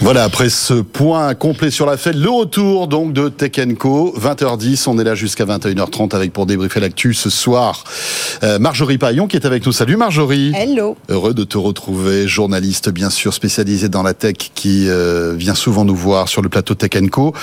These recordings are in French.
Voilà, après ce point complet sur la fête, le retour donc de Tech Co, 20h10, on est là jusqu'à 21h30 avec pour débriefer l'actu ce soir. Euh, Marjorie Paillon qui est avec nous. Salut Marjorie. Hello. Heureux de te retrouver, journaliste bien sûr spécialisé dans la tech qui euh, vient souvent nous voir sur le plateau Tech Co.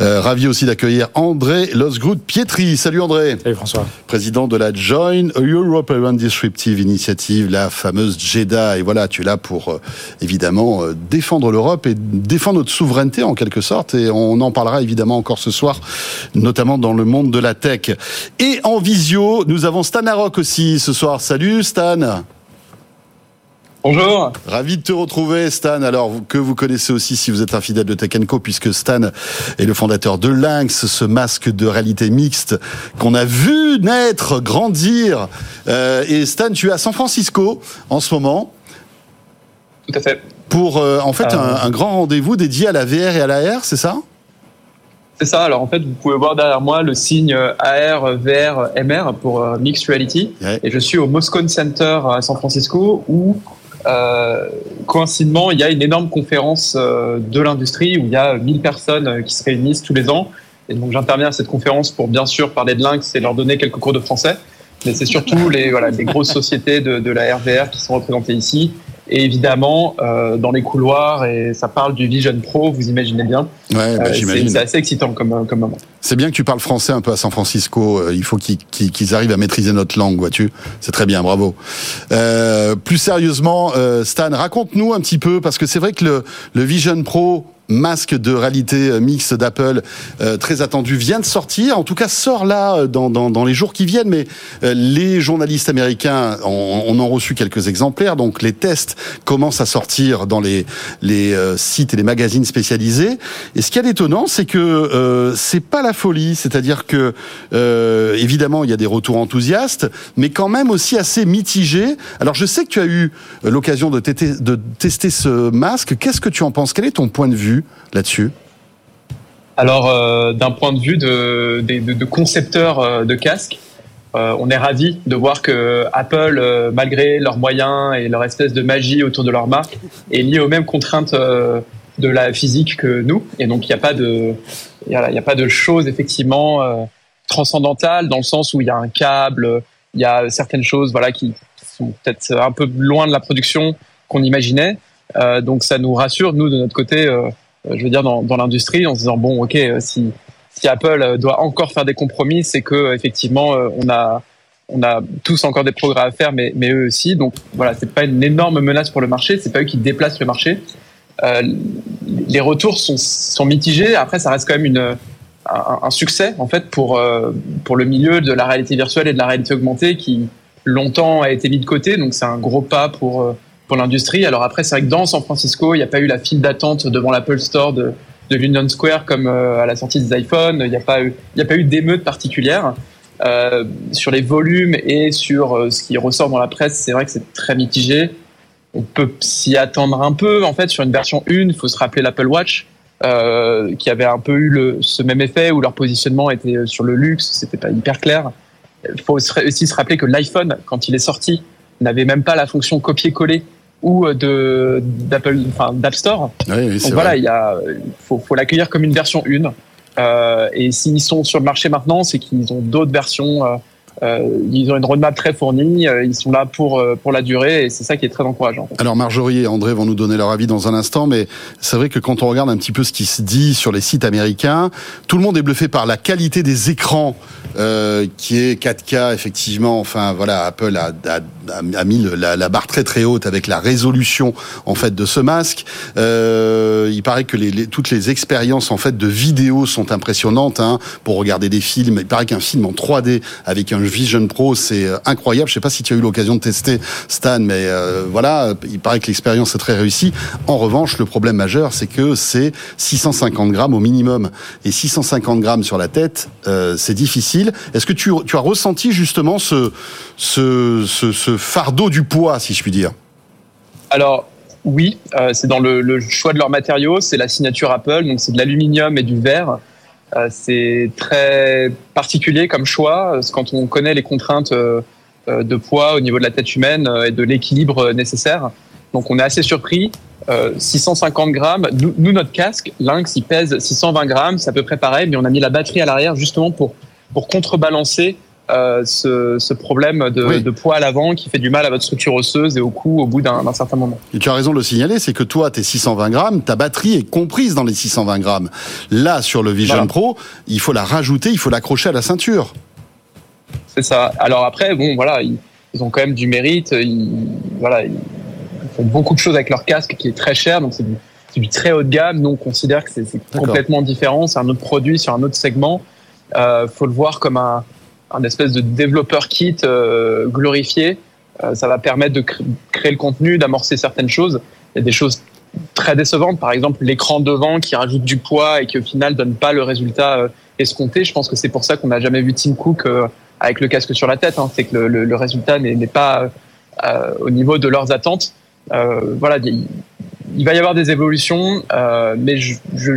Euh, ravi aussi d'accueillir André Losgroot Pietri. Salut André. Salut François. Président de la Join European Disruptive Initiative, la fameuse JEDA. Et voilà, tu es là pour euh, évidemment euh, défendre l'Europe et défend notre souveraineté en quelque sorte, et on en parlera évidemment encore ce soir, notamment dans le monde de la tech. Et en visio, nous avons Stan Arock aussi ce soir. Salut Stan Bonjour. Ravi de te retrouver, Stan. Alors, que vous connaissez aussi si vous êtes un fidèle de Tech Co, puisque Stan est le fondateur de Lynx, ce masque de réalité mixte qu'on a vu naître, grandir. Euh, et Stan, tu es à San Francisco en ce moment. Tout à fait. Pour, euh, en fait, un, un grand rendez-vous dédié à la VR et à l'AR, c'est ça? C'est ça. Alors en fait, vous pouvez voir derrière moi le signe AR, VR, MR pour euh, Mixed Reality. Ouais. Et je suis au Moscone Center à San Francisco où, euh, coïncidemment, il y a une énorme conférence euh, de l'industrie où il y a 1000 personnes euh, qui se réunissent tous les ans. Et donc j'interviens à cette conférence pour bien sûr parler de Lynx et leur donner quelques cours de français. Mais c'est surtout les, voilà, les grosses sociétés de, de la RVR qui sont représentées ici. Et évidemment, euh, dans les couloirs, et ça parle du Vision Pro, vous imaginez bien. Ouais, bah, Euh, c'est j'imagine. c'est assez excitant comme, comme moment. C'est bien que tu parles français un peu à San Francisco. Euh, Il faut qu'ils arrivent à maîtriser notre langue, vois-tu. C'est très bien, bravo. Euh, plus sérieusement, euh, Stan, raconte-nous un petit peu, parce que c'est vrai que le, le Vision Pro masque de réalité euh, mixte d'Apple, euh, très attendu, vient de sortir. En tout cas, sort là euh, dans, dans, dans les jours qui viennent. Mais euh, les journalistes américains, on, on en reçu quelques exemplaires. Donc les tests commencent à sortir dans les, les euh, sites et les magazines spécialisés. Et ce qui est étonnant, c'est que c'est pas la folie. C'est-à-dire que évidemment, il y a des retours enthousiastes, mais quand même aussi assez mitigés. Alors je sais que tu as eu l'occasion de, de tester ce masque. Qu'est-ce que tu en penses? Quel est ton point de vue? Là-dessus Alors, euh, d'un point de vue de, de, de concepteurs euh, de casques, euh, on est ravi de voir que Apple, malgré leurs moyens et leur espèce de magie autour de leur marque, est lié aux mêmes contraintes de la physique que nous. Et donc, il n'y a pas de, y a, pas de choses effectivement transcendantales dans le sens où il y a un câble, il y a certaines choses, voilà, qui sont peut-être un peu loin de la production qu'on imaginait. Donc, ça nous rassure, nous, de notre côté. Euh, je veux dire, dans, dans l'industrie, en se disant bon, ok, euh, si, si Apple euh, doit encore faire des compromis, c'est que effectivement, on a on a tous encore des progrès à faire, mais, mais eux aussi. Donc voilà, c'est pas une énorme menace pour le marché. C'est pas eux qui déplacent le marché. Les retours sont, sont mitigés. Après, ça reste quand même une, un, succès en fait pour pour le milieu de la réalité virtuelle et de la réalité augmentée qui longtemps a été mis de côté. Donc c'est un gros pas pour pour l'industrie. Alors après, c'est vrai que dans San Francisco, il n'y a pas eu la file d'attente devant l'Apple Store de, de l'Union Square comme euh, à la sortie des iPhones. Il n'y a pas eu, d'émeute particulière. Euh, sur les volumes et sur euh, ce qui ressort dans la presse, c'est vrai que c'est très mitigé. On peut s'y attendre un peu. En fait, sur une version 1, il faut se rappeler l'Apple Watch, qui avait un peu eu ce même effet où leur positionnement était sur le luxe, c'était pas hyper clair. Il faut aussi se rappeler que l'iPhone, quand il est sorti, n'avait même pas la fonction copier-coller ou euh, de d'Apple, enfin d'App Store. Oui, oui, c'est Donc voilà, il y a, faut, faut l'accueillir comme une version 1. Euh, et s'ils sont sur le marché maintenant, c'est qu'ils ont d'autres versions. euh, ils ont une roadmap très fournie. euh, ils sont là pour euh, pour la durée, et c'est ça qui est très encourageant. Alors Marjorie et André vont nous donner leur avis dans un instant, mais c'est vrai que quand on regarde un petit peu ce qui se dit sur les sites américains, tout le monde est bluffé par la qualité des écrans, qui est 4K effectivement. Enfin voilà, Apple a, a, a mis la, barre très très haute avec la résolution en fait de ce masque. Euh, il paraît que toutes les expériences en fait de vidéo sont impressionnantes hein, pour regarder des films. Il paraît qu'un film en 3D avec un Vision Pro c'est euh, incroyable. Je sais pas si tu as eu l'occasion de tester Stan, mais euh, voilà, il paraît que l'expérience est très réussie. En revanche, le problème majeur, c'est que c'est 650 grammes au minimum. Et 650 grammes sur la tête, c'est difficile. Est-ce que tu, tu as ressenti justement ce, ce, ce, ce fardeau du poids, si je puis dire Alors oui, euh, c'est dans le, choix de leurs matériaux, c'est la signature Apple, donc c'est de l'aluminium et du verre. Euh, c'est très particulier comme choix. Quand on connaît les contraintes euh, de poids au niveau de la tête humaine et de l'équilibre nécessaire. Donc on est assez surpris. 650 grammes. Nous, notre casque, Lynx, il pèse 620 grammes, c'est à peu près pareil, mais on a mis la batterie à l'arrière justement pour pour contrebalancer euh, ce, ce, problème de, de, poids à l'avant qui fait du mal à votre structure osseuse et au cou au bout d'un certain moment. Et tu as raison de le signaler, c'est que toi, tes 620 grammes, ta batterie est comprise dans les 620 grammes. Là, sur le Vision Pro, il faut la rajouter, il faut l'accrocher à la ceinture. C'est ça. Alors après, bon, voilà, ils, ont quand même du mérite. Ils, voilà, ils font beaucoup de choses avec leur casque qui est très cher, donc c'est du, du, très haut de gamme. Nous, on considère que c'est complètement différent. C'est un autre produit sur un autre segment. Euh, faut le voir comme un, un espèce de développeur kit euh, glorifié. Euh, ça va permettre de créer le contenu, d'amorcer certaines choses. Il y a des choses très décevantes, par exemple l'écran devant qui rajoute du poids et qui au final donne pas le résultat euh, escompté. Je pense que c'est pour ça qu'on n'a jamais vu Tim Cook avec le casque sur la tête. Hein. C'est que le, résultat n'est pas au niveau de leurs attentes. voilà, il, va y avoir des évolutions, mais je, je,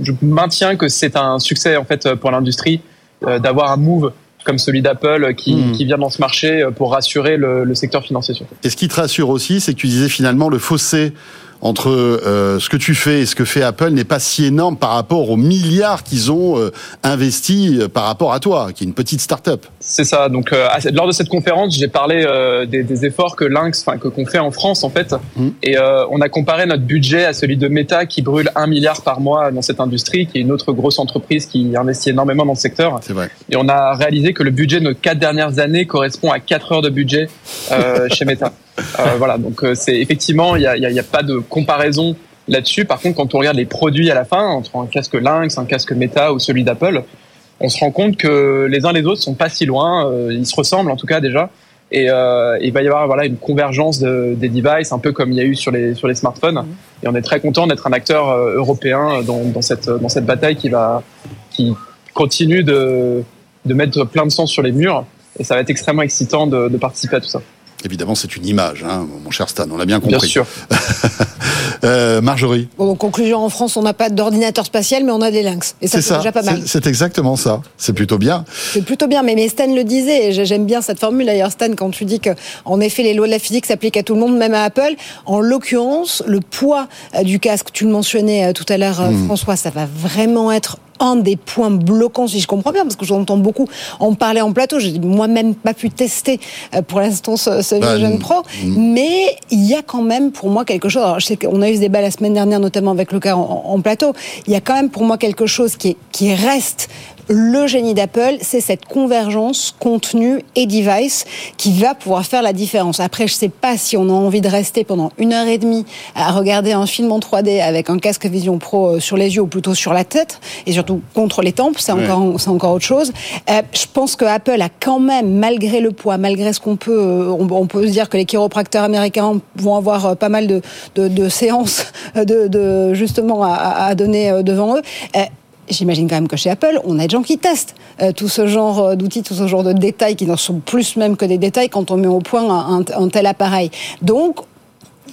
je maintiens que c'est un succès en fait pour l'industrie d'avoir un move comme celui d'Apple qui, hmm. qui, vient dans ce marché pour rassurer le, le secteur financier. Et ce qui te rassure aussi, c'est que tu disais finalement le fossé entre euh, ce que tu fais et ce que fait Apple n'est pas si énorme par rapport aux milliards qu'ils ont euh, investis euh, par rapport à toi, qui est une petite start-up. C'est ça. Donc, lors de cette conférence, j'ai parlé des, des, efforts que Lynx, enfin que qu'on fait en France en fait, mmh. et on a comparé notre budget à celui de Meta qui brûle un milliard par mois dans cette industrie, qui est une autre grosse entreprise qui investit énormément dans le secteur. C'est vrai. Et on a réalisé que le budget de nos quatre dernières années correspond à quatre heures de budget chez Meta. Euh, voilà, donc euh, c'est effectivement, il n'y a, y a, y a, pas de comparaison là-dessus. Par contre, quand on regarde les produits à la fin, entre un casque Lynx, un casque Meta ou celui d'Apple, on se rend compte que les uns les autres sont pas si loin. Euh, ils se ressemblent en tout cas déjà. Et euh, il va y avoir voilà une convergence de, des devices, un peu comme il y a eu sur les sur les smartphones. Mmh. Et on est très content d'être un acteur européen dans, dans cette dans cette bataille qui va qui continue de de mettre plein de sens sur les murs. Et ça va être extrêmement excitant de, de participer à tout ça. Évidemment, c'est une image, hein, mon cher Stan, on l'a bien compris. Bien sûr. euh, Marjorie. Bon, conclusion, en France, on n'a pas d'ordinateur spatial, mais on a des lynx. Et ça, c'est déjà pas mal. C'est exactement ça. C'est plutôt bien. C'est plutôt bien. Mais, mais Stan le disait, et j'aime bien cette formule d'ailleurs, Stan, quand tu dis que, en effet, les lois de la physique s'appliquent à tout le monde, même à Apple. En l'occurrence, le poids euh, du casque, tu le mentionnais euh, tout à l'heure, hmm. François, ça va vraiment être un des points bloquants, si je comprends bien, parce que j'entends beaucoup en parler en plateau. J'ai moi-même pas pu tester euh, pour l'instant ce, ce bah, Vision Pro, mais il y a quand même pour moi quelque chose. Alors, je sais qu'on a eu ce débat la semaine dernière, notamment avec le cas en, en, plateau. Il y a quand même pour moi quelque chose qui, est, qui reste le génie d'Apple, c'est cette convergence contenu et device qui va pouvoir faire la différence. Après, je ne sais pas si on a envie de rester pendant une heure et demie à regarder un film en 3D avec un casque Vision Pro euh, sur les yeux ou plutôt sur la tête et surtout contre les tempes, c'est encore, c'est encore autre chose. Euh, je pense que Apple a quand même, malgré le poids, malgré ce qu'on peut, euh, on, peut se dire que les chiropracteurs américains vont avoir pas mal de, de, de séances de, de justement à, à, donner devant eux. J'imagine quand même que chez Apple, on a des gens qui testent euh, tout ce genre euh, d'outils, tout ce genre de détails qui n'en sont plus même que des détails quand on met au point un, un, tel appareil. Donc,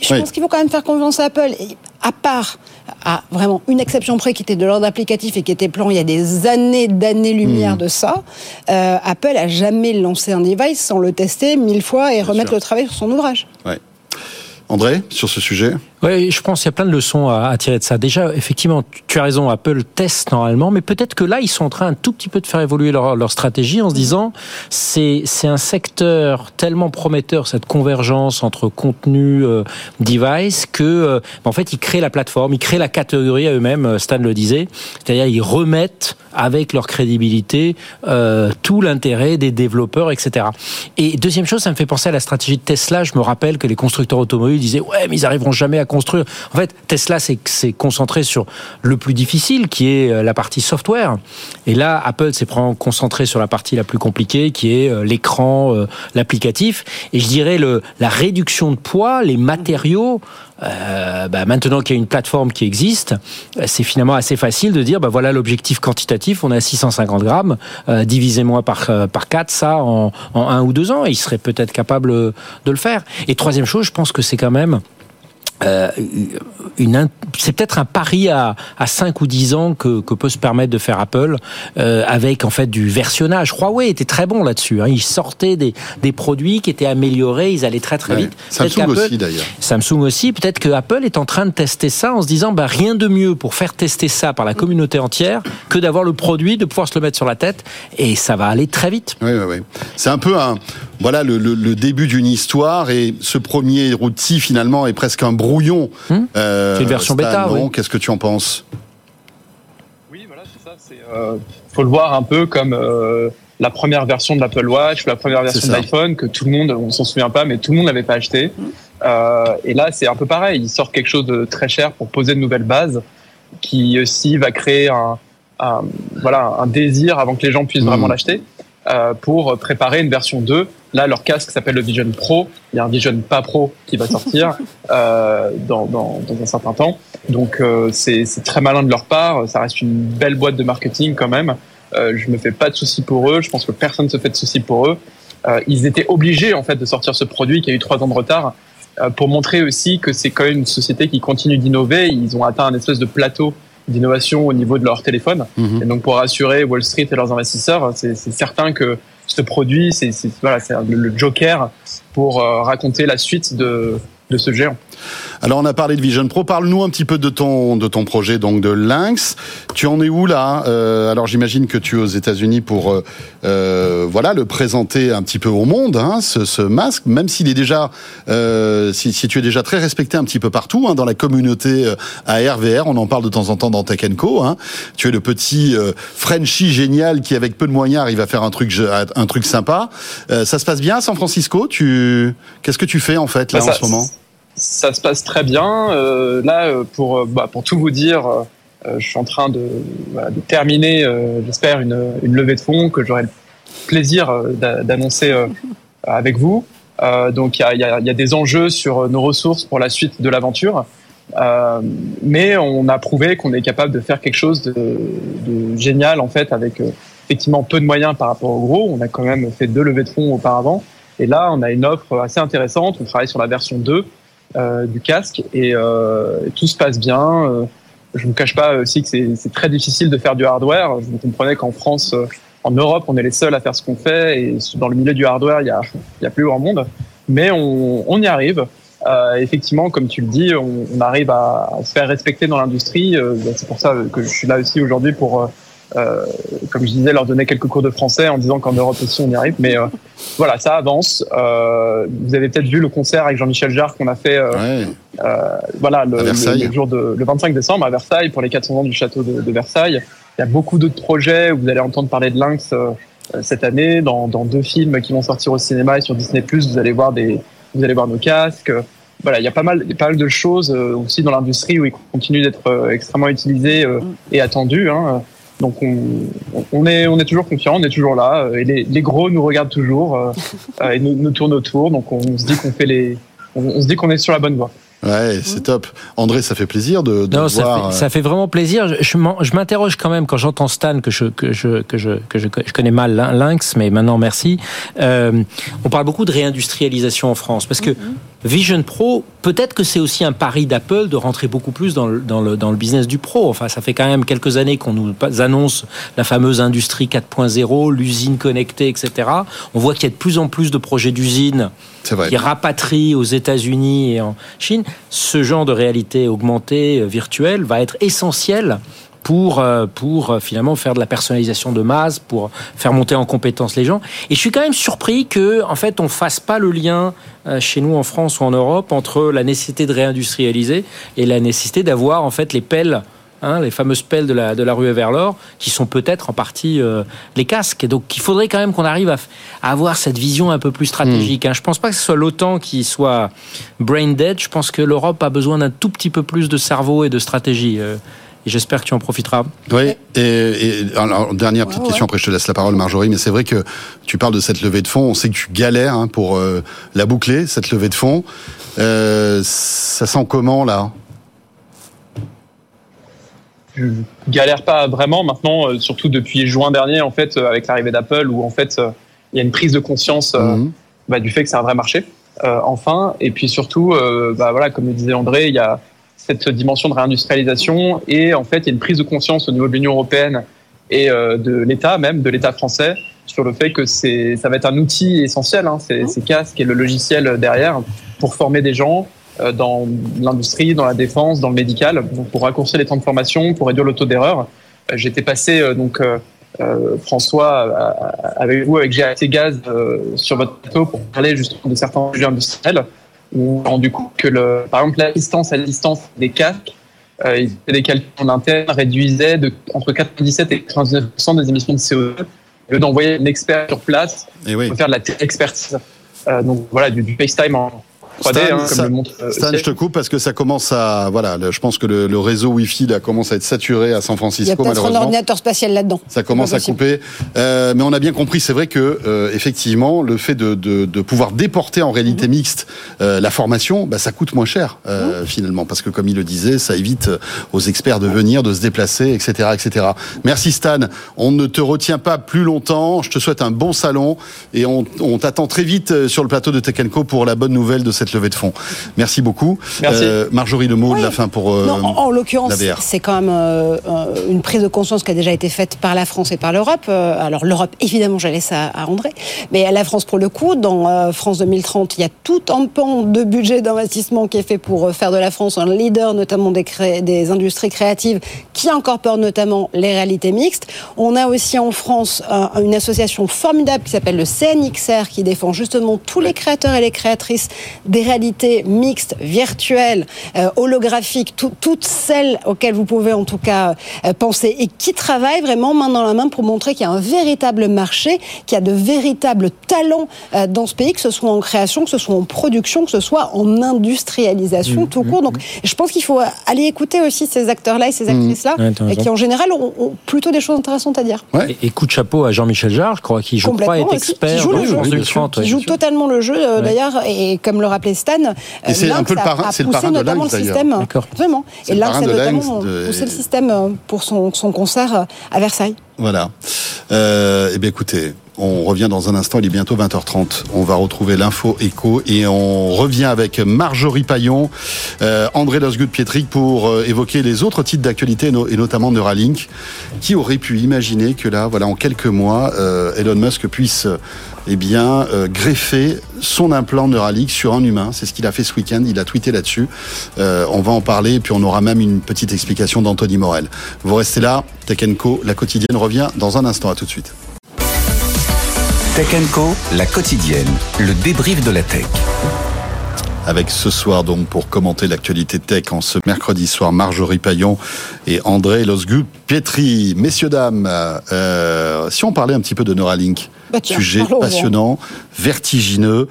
je pense qu'il faut quand même faire confiance à Apple. Et à part à vraiment une exception près qui était de l'ordre applicatif et qui était plan il y a des années d'années-lumière mmh. de ça, euh, Apple a jamais lancé un device sans le tester mille fois et remettre le travail sur son ouvrage. Ouais. André, sur ce sujet? Oui, je pense qu'il y a plein de leçons à, tirer de ça. Déjà, effectivement, tu as raison, Apple teste normalement, mais peut-être que là, ils sont en train un tout petit peu de faire évoluer leur, leur stratégie en se disant, c'est c'est un secteur tellement prometteur cette convergence entre contenu, euh, device, que euh, en fait, ils créent la plateforme, ils créent la catégorie à eux-mêmes. Euh, Stan le disait, c'est-à-dire ils remettent avec leur crédibilité euh, tout l'intérêt des développeurs, etc. Et deuxième chose, ça me fait penser à la stratégie de Tesla. Je me rappelle que les constructeurs automobiles disaient ouais, mais ils arriveront jamais à En fait, Tesla s'est concentré sur le plus difficile, qui est euh, la partie software. Et là, Apple s'est concentré sur la partie la plus compliquée, qui est euh, l'écran, euh, l'applicatif. Et je dirais la réduction de poids, les matériaux. Euh, bah maintenant qu'il y a une plateforme qui existe, c'est finalement assez facile de dire, bah voilà l'objectif quantitatif, on a 650 grammes, euh, divisez-moi par par 4, ça en, en un ou deux ans, et il serait peut-être capable de le faire. Et troisième chose, je pense que c'est quand même euh, une, c'est peut-être un pari à, à 5 ou 10 ans que, que peut se permettre de faire Apple euh, avec en fait du versionnage. Huawei était très bon là-dessus. Hein. Ils sortaient des, des produits qui étaient améliorés, ils allaient très très vite. Samsung aussi d'ailleurs. Samsung aussi. Peut-être que Apple est en train de tester ça en se disant bah, rien de mieux pour faire tester ça par la communauté entière que d'avoir le produit, de pouvoir se le mettre sur la tête et ça va aller très vite. Oui, oui, oui. C'est un peu un voilà le, le, le début d'une histoire et ce premier outil finalement est presque un brouillon. Hmm euh, c'est une version bêta. Oui. Qu'est-ce que tu en penses Oui, voilà, c'est ça. Il euh, faut le voir un peu comme euh, la première version de l'Apple Watch ou la première version de l'iPhone que tout le monde, on s'en souvient pas, mais tout le monde n'avait pas acheté. Hmm. Euh, et là, c'est un peu pareil. Il sort quelque chose de très cher pour poser de nouvelles bases, qui aussi va créer un, un voilà un désir avant que les gens puissent mmh. vraiment l'acheter. Pour préparer une version 2. Là, leur casque s'appelle le Vision Pro. Il y a un Vision pas Pro qui va sortir euh, dans, dans, dans, un certain temps. Donc, euh, c'est très malin de leur part. Ça reste une belle boîte de marketing quand même. Euh, je me fais pas de soucis pour eux. Je pense que personne se fait de soucis pour eux. Euh, ils étaient obligés en fait de sortir ce produit qui a eu trois ans de retard euh, pour montrer aussi que c'est quand même une société qui continue d'innover. Ils ont atteint un espèce de plateau d'innovation au niveau de leur téléphone. Mmh. Et donc pour rassurer Wall Street et leurs investisseurs, c'est certain que ce produit, c'est voilà, le, le joker pour euh, raconter la suite de, de ce géant. Alors on a parlé de Vision Pro. Parle-nous un petit peu de ton de ton projet donc de Lynx. Tu en es où là? Euh, Alors j'imagine que tu es aux États-Unis pour euh, euh, voilà le présenter un petit peu au monde hein, ce, ce, masque, même s'il est déjà euh, si, si, tu es déjà très respecté un petit peu partout hein, dans la communauté AR/VR. On en parle de temps en temps dans Tech Co. Hein. Tu es le petit Frenchie génial qui avec peu de moyens arrive à faire un truc un truc sympa. ça se passe bien à San Francisco? Tu qu'est-ce que tu fais en fait là bah, en ce moment? Ça se passe très bien. Euh, là, euh, pour, euh, bah, pour tout vous dire, euh, je suis en train de, voilà, de terminer, euh, j'espère, une, une, levée de fonds que j'aurai le plaisir d'annoncer avec vous. donc, il y a, y, a, y a, des enjeux sur nos ressources pour la suite de l'aventure. mais on a prouvé qu'on est capable de faire quelque chose de, de génial, en fait, avec effectivement peu de moyens par rapport au gros. On a quand même fait deux levées de fonds auparavant. Et là, on a une offre assez intéressante. On travaille sur la version 2 euh, du casque et euh, tout se passe bien. Euh, je ne vous cache pas aussi que c'est très difficile de faire du hardware. Vous comprenez qu'en France, en Europe, on est les seuls à faire ce qu'on fait et dans le milieu du hardware, il y a, il y a plus grand monde. Mais on, on y arrive. Euh, effectivement, comme tu le dis, on, on arrive à, se faire respecter dans l'industrie. Euh, c'est pour ça que je suis là aussi aujourd'hui pour euh, comme je disais, leur donner quelques cours de français en disant qu'en Europe aussi on y arrive. Mais euh, voilà, ça avance. Euh, vous avez peut-être vu le concert avec Jean-Michel Jarre qu'on a fait ouais. voilà, le, le, jour de, le 25 décembre à Versailles pour les 400 ans du château de, de Versailles. Il y a beaucoup d'autres projets où vous allez entendre parler de Lynx cette année dans, dans, deux films qui vont sortir au cinéma et sur Disney+. Vous allez voir des, vous allez voir nos casques. Voilà, il y a pas mal, pas mal de choses aussi dans l'industrie où ils continuent d'être extrêmement utilisés et attendus. Hein. Donc on, on, est, on est toujours confiant, on est toujours là. Et les, les gros nous regardent toujours euh, euh et nous, nous, tournent autour. Donc on se dit qu'on fait les, on, on se dit qu'on est sur la bonne voie. Ouais, c'est top. André, ça fait plaisir de, de non, voir. Ça fait, ça fait, vraiment plaisir. Je, m'interroge quand même quand j'entends Stan que je que je que je que je, connais mal Lynx, mais maintenant merci. Euh, on parle beaucoup de réindustrialisation en France parce que mm-hmm. Vision Pro, peut-être que c'est aussi un pari d'Apple de rentrer beaucoup plus dans le, dans, le, dans le business du pro. Enfin, ça fait quand même quelques années qu'on nous annonce la fameuse industrie 4.0, l'usine connectée, etc. On voit qu'il y a de plus en plus de projets d'usines qui rapatrient aux États-Unis et en Chine. Ce genre de réalité augmentée, euh, virtuelle, va être essentiel pour euh, pour euh, finalement faire de la personnalisation de masse, pour faire monter en compétence les gens. Et je suis quand même surpris que en fait on fasse pas le lien euh, chez nous en France ou en Europe entre la nécessité de réindustrialiser et la nécessité d'avoir en fait les pelles Hein, les fameuses pelles de la, de la rue vers l'or, qui sont peut-être en partie euh, les casques. Et donc, il faudrait quand même qu'on arrive à, à, avoir cette vision un peu plus stratégique. Mm. Hein. Je pense pas que ce soit l'OTAN qui soit brain dead. Je pense que l'Europe a besoin d'un tout petit peu plus de cerveau et de stratégie. Euh, et j'espère que tu en profiteras. Oui, et, et alors, dernière petite ouais, question, ouais. après je te laisse la parole Marjorie, mais c'est vrai que tu parles de cette levée de fonds, on sait que tu galères hein, pour euh, la boucler, cette levée de fonds. Euh, ça sent comment là? Je galère pas vraiment maintenant, euh, surtout depuis juin dernier en fait, avec l'arrivée d'Apple, où en fait il y a une prise de conscience mmh. bah, du fait que c'est un vrai marché. enfin. Et puis surtout, bah, voilà, comme le disait André, il y a cette dimension de réindustrialisation et en fait, il y a une prise de conscience au niveau de l'Union européenne et de l'État même, de l'État français, sur le fait que c'est, ça va être un outil essentiel, hein, ces, ces casques et le logiciel derrière, pour former des gens euh, dans l'industrie, dans la défense, dans le médical, pour raccourcir les temps de formation, pour réduire le taux d'erreur. Euh, j'étais passé euh, donc François avec vous avec GAT Gaz sur votre plateau pour parler justement de certains sujets industriels où on rendu compte que le, par exemple l'assistance à distance des casques euh, des calculs en interne réduisaient de, entre 97 et 99% des émissions de CO2 au lieu d'envoyer un expert sur place et oui. pour faire de la expertise. Euh, donc voilà, du, du FaceTime en, Stan, hein, ça, euh, Stan je te coupe parce que ça commence à voilà, je pense que le, le réseau Wi-Fi là commence à être saturé à San Francisco. Il y a peut-être un ordinateur spatial là-dedans. Ça commence à couper, euh, mais on a bien compris. C'est vrai que euh, effectivement, le fait de, de, de, pouvoir déporter en réalité -hmm. mixte euh, la formation, bah, ça coûte moins cher -hmm. finalement parce que comme il le disait, ça évite aux experts de venir, de se déplacer, etc., etc. Merci Stan. On ne te retient pas plus longtemps. Je te souhaite un bon salon et on, on t'attend très vite sur le plateau de Tekenco pour la bonne nouvelle de cette cette levée de fonds. Merci beaucoup. Merci. Euh, Marjorie, le mot oui. de la fin pour euh, non, En, en l'occurrence, c'est quand même euh, une prise de conscience qui a déjà été faite par la France et par l'Europe. alors l'Europe, évidemment, j'allais ça à André, mais la France pour le coup, dans euh, France 2030, il y a tout un pan de budget d'investissement qui est fait pour faire de la France un leader, notamment des, des industries créatives, qui incorpore notamment les réalités mixtes. On a aussi en France une association formidable qui s'appelle le CNXR, qui défend justement tous les créateurs et les créatrices des réalités mixtes, virtuelles, euh, holographiques, tout, toutes celles auxquelles vous pouvez en tout cas euh, penser et qui travaillent vraiment main dans la main pour montrer qu'il y a un véritable marché, qu'il y a de véritables talents euh, dans ce pays, que ce soit en création, que ce soit en production, que ce soit en industrialisation mmh, tout court. Donc je pense qu'il faut aller écouter aussi ces acteurs-là et ces actrices-là, mmh, et qui en général ont, ont, plutôt des choses intéressantes à dire. Ouais. Et, et, coup de chapeau à Jean-Michel Jarre, je crois, qui je crois est expert qui joue, le jeu, qui joue totalement le jeu d'ailleurs, et comme le rappelait Stan. Et c'est un peu le parrain, c'est le parrain de notamment le système. Vraiment. Et là, c'est notamment poussé le système euh, pour son, son concert euh, à Versailles. Voilà. Euh, eh bien, écoutez, on revient dans un instant, il est bientôt 20h30. On va retrouver l'info écho et on revient avec Marjorie Paillon, euh, André Losgut-Pietric pour euh, évoquer les autres titres d'actualité et notamment Neuralink. Qui aurait pu imaginer que là, voilà, en quelques mois, Elon Musk puisse eh bien, greffer son implant Neuralink sur un humain. C'est ce qu'il a fait ce week-end. Il a tweeté là-dessus. On va en parler et puis on aura même une petite explication d'Anthony Morel. Vous restez là. Tech la quotidienne revient dans un instant. À tout de suite. Tech Co, la quotidienne, le débrief de la tech. Avec ce soir donc pour commenter l'actualité tech en ce mercredi soir Marjorie Paillon et André Losgu Pietri. Messieurs dames, euh, si on parlait un petit peu de Neuralink, bah tiens, sujet passionnant, vertigineux.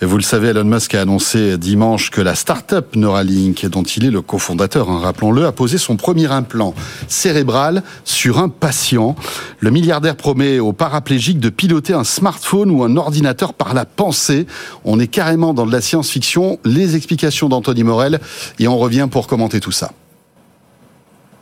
Et vous le savez, Elon Musk a annoncé dimanche que la start-up Neuralink, dont il est le cofondateur, hein, rappelons-le, a posé son premier implant cérébral sur un patient. Le milliardaire promet aux paraplégiques de piloter un smartphone ou un ordinateur par la pensée. On est carrément dans de la science-fiction. Les explications d'Anthony Morel et on revient pour commenter tout ça.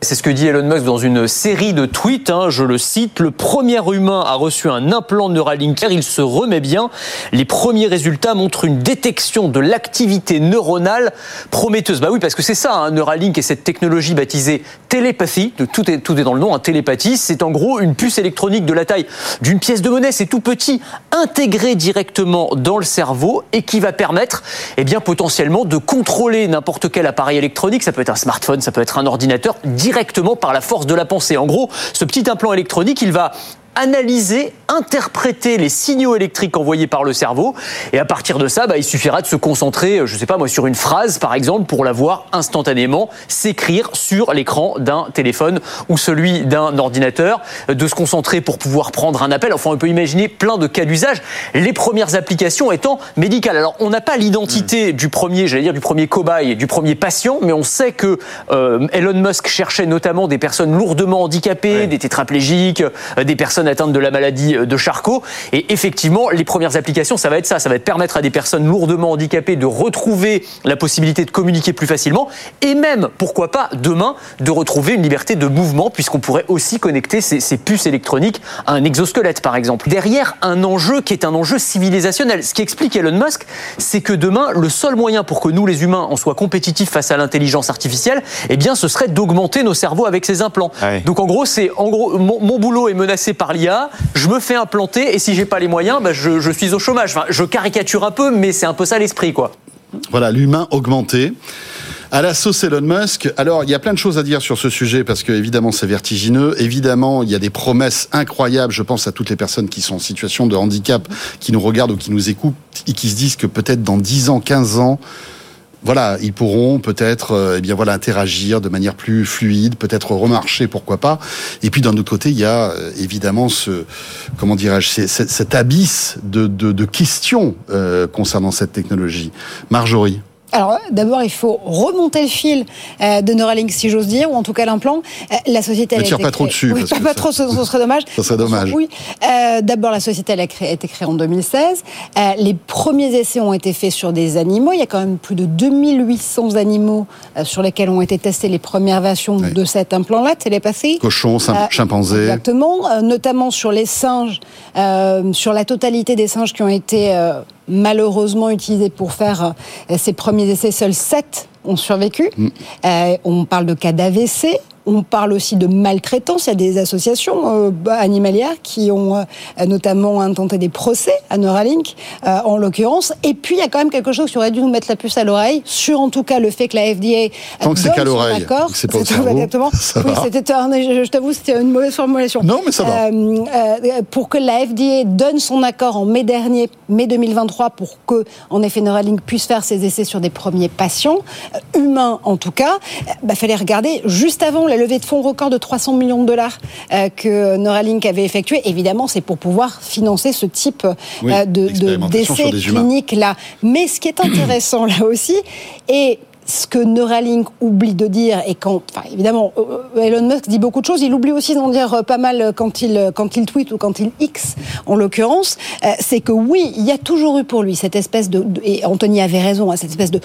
C'est ce que dit Elon Musk dans une série de tweets, hein, je le cite, le premier humain a reçu un implant Neuralink, il se remet bien. Les premiers résultats montrent une détection de l'activité neuronale prometteuse. Bah oui, parce que c'est ça, hein, Neuralink et cette technologie baptisée télépathie, tout est, tout est dans le nom, hein, télépathie, c'est en gros une puce électronique de la taille d'une pièce de monnaie, c'est tout petit, intégré directement dans le cerveau et qui va permettre, eh bien, potentiellement de contrôler n'importe quel appareil électronique, ça peut être un smartphone, ça peut être un ordinateur, par la force de la pensée. En gros, ce petit implant électronique, il va analyser, interpréter les signaux électriques envoyés par le cerveau. Et à partir de ça, bah, il suffira de se concentrer, je sais pas moi, sur une phrase, par exemple, pour la voir instantanément s'écrire sur l'écran d'un téléphone ou celui d'un ordinateur, de se concentrer pour pouvoir prendre un appel. Enfin, on peut imaginer plein de cas d'usage. Les premières applications étant médicales. Alors, on n'a pas l'identité mmh. du premier, j'allais dire, du premier cobaye, du premier patient, mais on sait que euh, Elon Musk cherchait notamment des personnes lourdement handicapées, ouais. des tétraplégiques, euh, des personnes personnes atteintes de la maladie de Charcot. Et effectivement, les premières applications, ça va être ça. Ça va être permettre à des personnes lourdement handicapées de retrouver la possibilité de communiquer plus facilement et même, pourquoi pas, demain, de retrouver une liberté de mouvement puisqu'on pourrait aussi connecter ces, ces puces électroniques à un exosquelette, par exemple. Derrière un enjeu qui est un enjeu civilisationnel. Ce qui explique Elon Musk, c'est que demain, le seul moyen pour que nous, les humains, en soient compétitifs face à l'intelligence artificielle, eh bien, ce serait d'augmenter nos cerveaux avec ces implants. Donc, en gros, c'est, en gros, mon, mon boulot est menacé par l'IA, je me fais implanter et si j'ai pas les moyens, bah, je, suis au chômage. Enfin, je caricature un peu, mais c'est un peu ça l'esprit, quoi. Voilà, l'humain augmenté. À la sauce Elon Musk. Alors, il y a plein de choses à dire sur ce sujet parce que évidemment c'est vertigineux. Évidemment, il y a des promesses incroyables. Je pense à toutes les personnes qui sont en situation de handicap, qui nous regardent ou qui nous écoutent et qui se disent que peut-être dans 10 ans, 15 ans, voilà, ils pourront peut-être, euh, eh bien voilà, interagir de manière plus fluide, peut-être remarcher, pourquoi pas. Et puis d'un autre côté, il y a euh, évidemment ce, comment dirais-je, cet abysse de, de, de questions euh, concernant cette technologie. Marjorie. Alors d'abord, il faut remonter le fil euh, de Neuralink, si j'ose dire, ou en tout cas l'implant. Euh, la société. Ne tire été pas trop dessus, Oui, parce pas, que pas ça- trop, ce, ce serait dommage. Ça serait dommage. Oui. Euh, d'abord, la société elle a, créé- a été créée en 2016. Euh, les premiers essais ont été faits sur des animaux. Il y a quand même plus de 2800 animaux euh, sur lesquels ont été testées les premières versions Oui. de cet implant-là, télépathé. Cochon, sim- Euh, chimpanzé. Exactement, notamment sur les singes, sur la totalité des singes qui ont été malheureusement utilisés pour faire euh, ces premiers essais, seuls 7 ont survécu. Euh, on parle de cas d'AVC. On parle aussi de maltraitance. Il y a des associations euh, animalières qui ont euh, notamment intenté des procès à Neuralink, euh, en l'occurrence. Et puis, il y a quand même quelque chose qui aurait dû nous mettre la puce à l'oreille, sur en tout cas le fait que la FDA Tant que c'est qu'à l'oreille, c'est pas au cerveau, Exactement. ça oui, c'était un- je, je t'avoue, c'était une mauvaise formulation. Non, mais ça va. Euh, euh, pour que la FDA donne son accord en mai dernier, mai 2023, pour que, en effet, Neuralink puisse faire ses essais sur des premiers patients, humains en tout cas, il bah, fallait regarder juste avant la levée de fonds record de 300 millions de dollars euh, que Neuralink avait effectué. Évidemment, c'est pour pouvoir financer ce type Oui, euh, de- d'essais sur des humains. cliniques là. Mais ce qui est intéressant là aussi, et ce que Neuralink oublie de dire, et quand, enfin, évidemment, euh, Elon Musk dit beaucoup de choses, il oublie aussi d'en dire euh, pas mal quand il, euh, tweet ou quand il X, en l'occurrence, euh, c'est que oui, il y a toujours eu pour lui cette espèce de, et Anthony avait raison, hein, cette espèce de,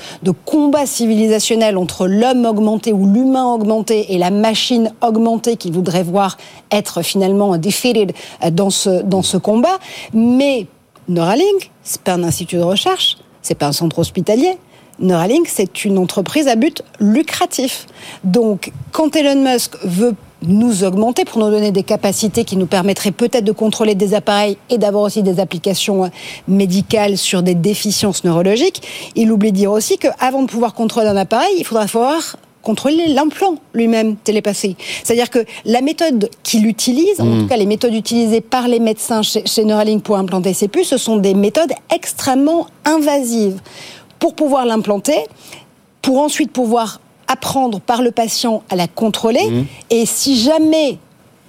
combat civilisationnel entre l'homme augmenté ou l'humain augmenté et la machine augmentée qu'il voudrait voir être finalement defeated euh, dans ce, dans ce combat. Mais Neuralink, c'est pas un institut de recherche, c'est pas un centre hospitalier. Neuralink, c'est une entreprise à but lucratif. Donc, quand Elon Musk veut nous augmenter pour nous donner des capacités qui nous permettraient peut-être de contrôler des appareils et d'avoir aussi des applications euh, médicales sur des déficiences neurologiques, il oublie de dire aussi qu'avant de pouvoir contrôler un appareil, il faudra pouvoir contrôler l'implant lui-même télépassé. C'est-à-dire que la méthode qu'il utilise, en tout cas les méthodes utilisées par les médecins chez, chez Neuralink pour implanter ces puces, ce sont des méthodes extrêmement invasives pour pouvoir l'implanter, pour ensuite pouvoir apprendre par le patient à la contrôler. Et si jamais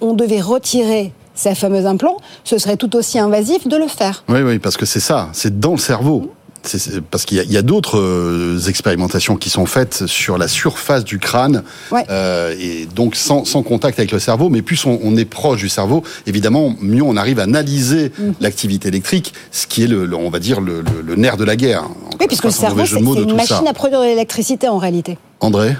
on devait retirer ces fameux implants, ce serait tout aussi invasif de le faire. Oui, oui, parce que c'est ça, c'est dans le cerveau. C'est- parce qu'il y a, d'autres euh, expérimentations qui sont faites sur la surface du crâne, Ouais. euh, et donc sans, sans contact avec le cerveau. Mais plus on, on est proche du cerveau, évidemment, mieux on arrive à analyser Mm. l'activité électrique, ce qui est, le, le- on va dire, le, le- le nerf de la guerre. Oui, puisque le cerveau, c'est une ça. machine à produire de l'électricité en réalité. André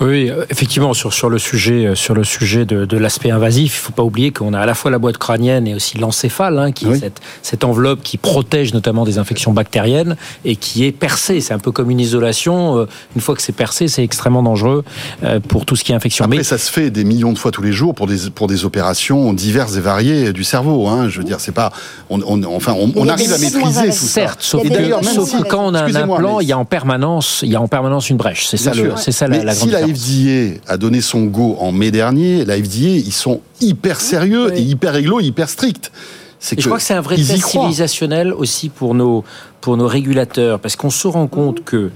Oui, euh, effectivement, sur, sur le sujet, euh, sur le sujet de, de l'aspect invasif, il faut pas oublier qu'on a à la fois la boîte crânienne et aussi l'encéphale, hein, qui Oui. est cette, cette enveloppe qui protège notamment des infections bactériennes et qui est percée. C'est un peu comme une isolation. Euh, Une fois que c'est percé, c'est extrêmement dangereux euh, pour tout ce qui est infection. Après, Mais ça se fait des millions de fois tous les jours pour des, pour des opérations diverses et variées du cerveau. Hein. Je veux dire, c'est pas. On, on- enfin, on, on arrive à maîtriser tout ça. Certes, sauf que, sauf quand on a un implant, mais- il y a en permanence, il y a en permanence une brèche. C'est ça, le- sûr. c'est ça la, Mais la grande si la. FDA a donné son go en mai dernier, la FDA, ils sont hyper sérieux et hyper réglo, hyper stricts. Je crois que c'est un vrai test civilisationnel aussi pour nos, pour nos régulateurs, parce qu'on se rend compte que